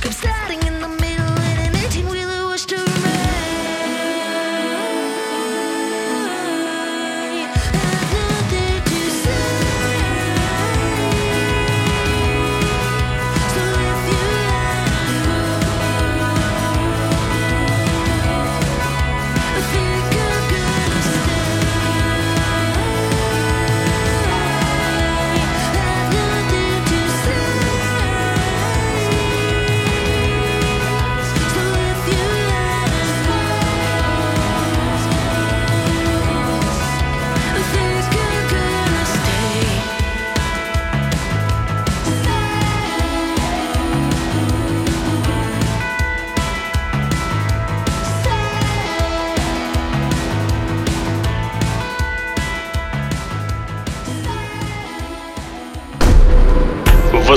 Feels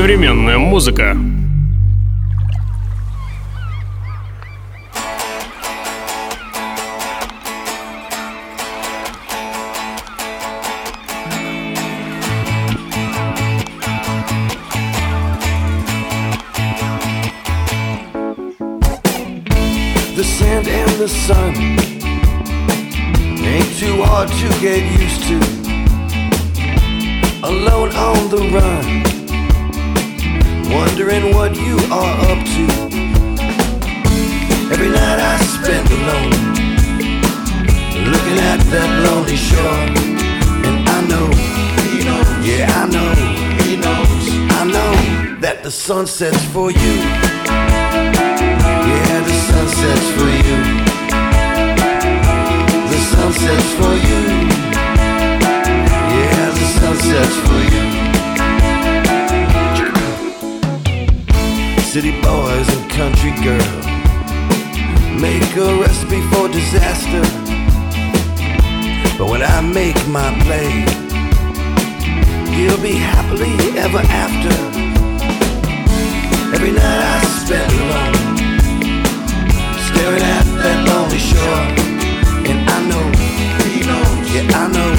Современная музыка. The sand and the sun ain't too hard to get used to. Alone on the run, wondering what you are up to. Every night I spend alone, looking at that lonely shore. And I know, he knows, yeah, I know, he knows, I know that the sun sets for you. Yeah, the sun sets for you. The sun sets for you. Yeah, the sun sets for you. City boys and country girls make a recipe for disaster. But when I make my play, you'll be happily ever after. Every night I spend alone staring at that lonely shore. And I know, he knows, yeah, I know,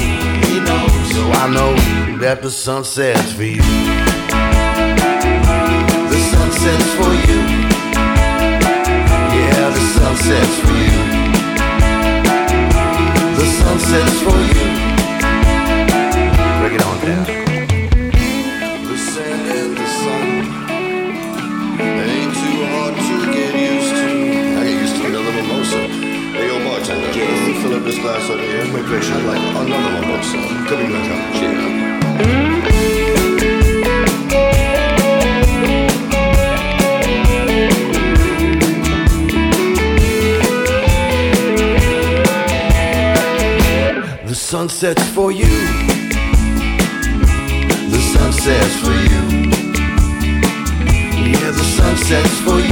he knows. So I know that the sun sets for you. The sun for you. Yeah, the sun sets for you. The sunset's for you. Break it on down. The sand and the sun. Ain't too hard to get used to. I get used to another mimosa. Hey, yo, bartender. Yeah. Fill up this glass over here? Make sure I'd like another mimosa. Could be like cappuccino. Sun sets for you. The sun sets for you. Yeah, the sun sets for you.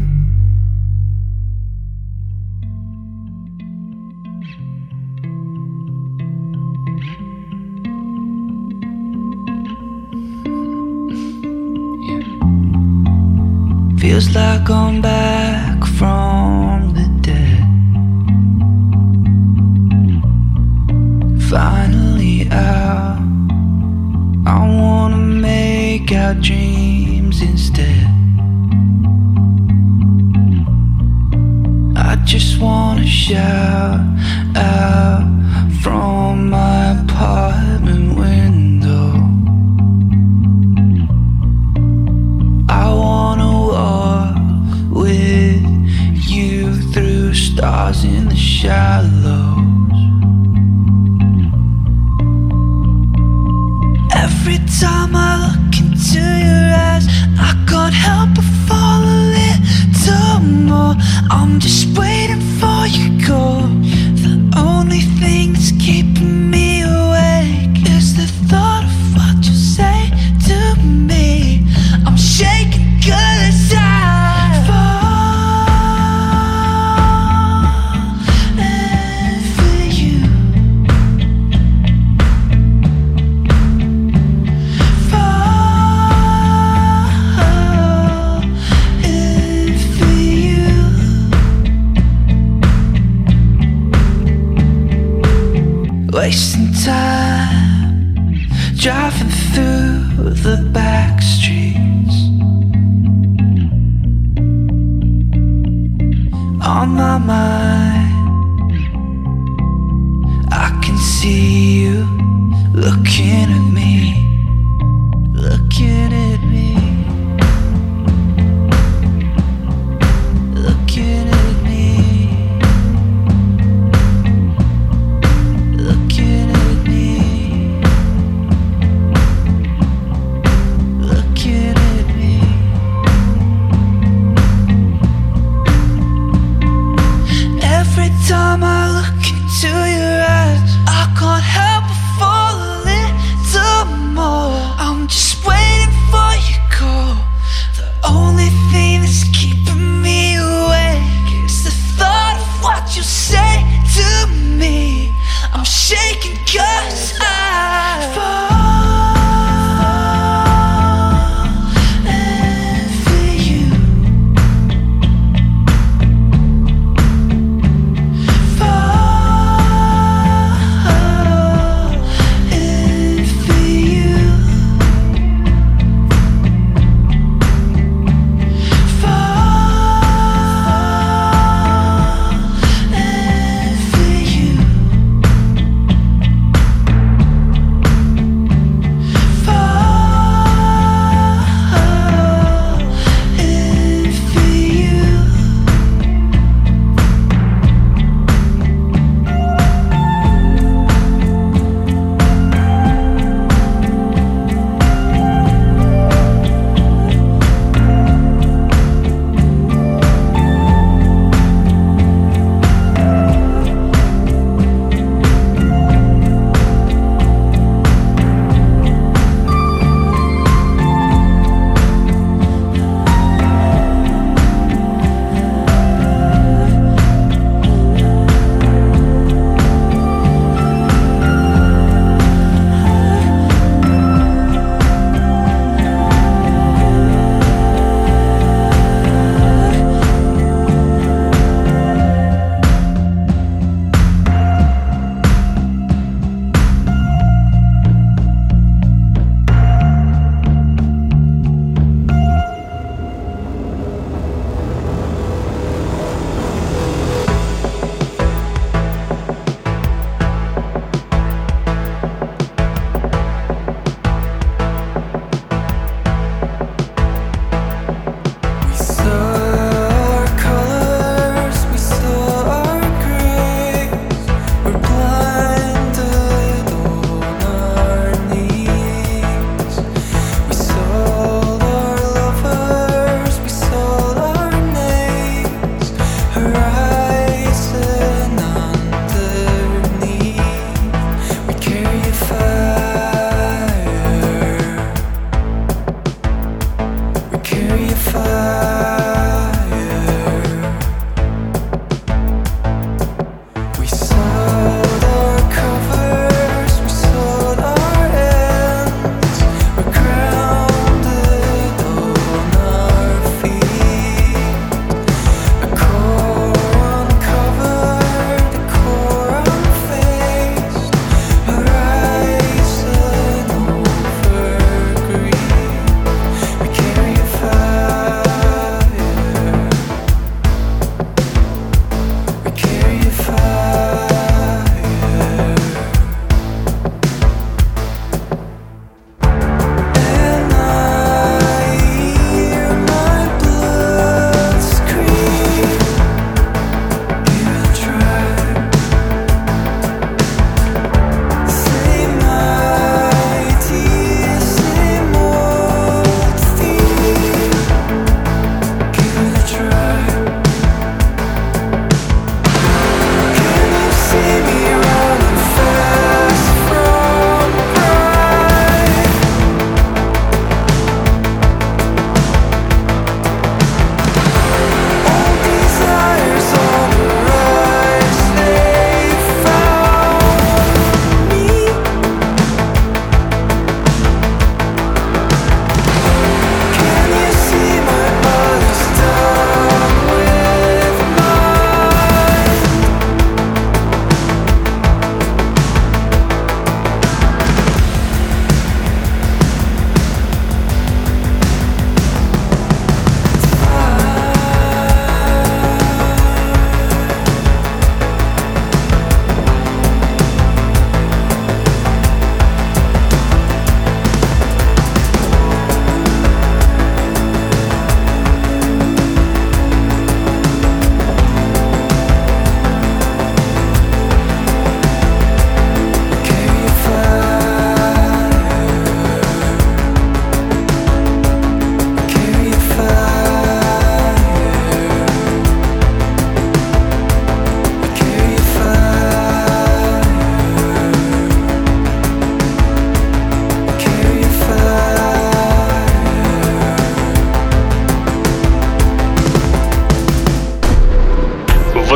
on my mind. I can see you looking at me.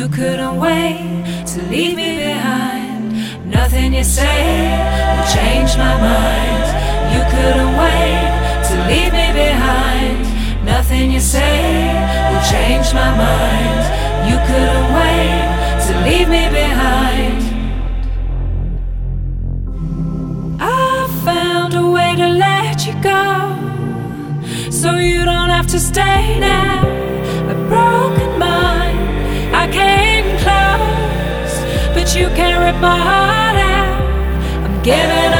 You couldn't wait to leave me behind. Nothing you say will change my mind. You couldn't wait to leave me behind. Nothing you say will change my mind. You couldn't wait to leave me behind. I found a way to let you go, so you don't have to stay now. you can rip my heart out. I'm giving up.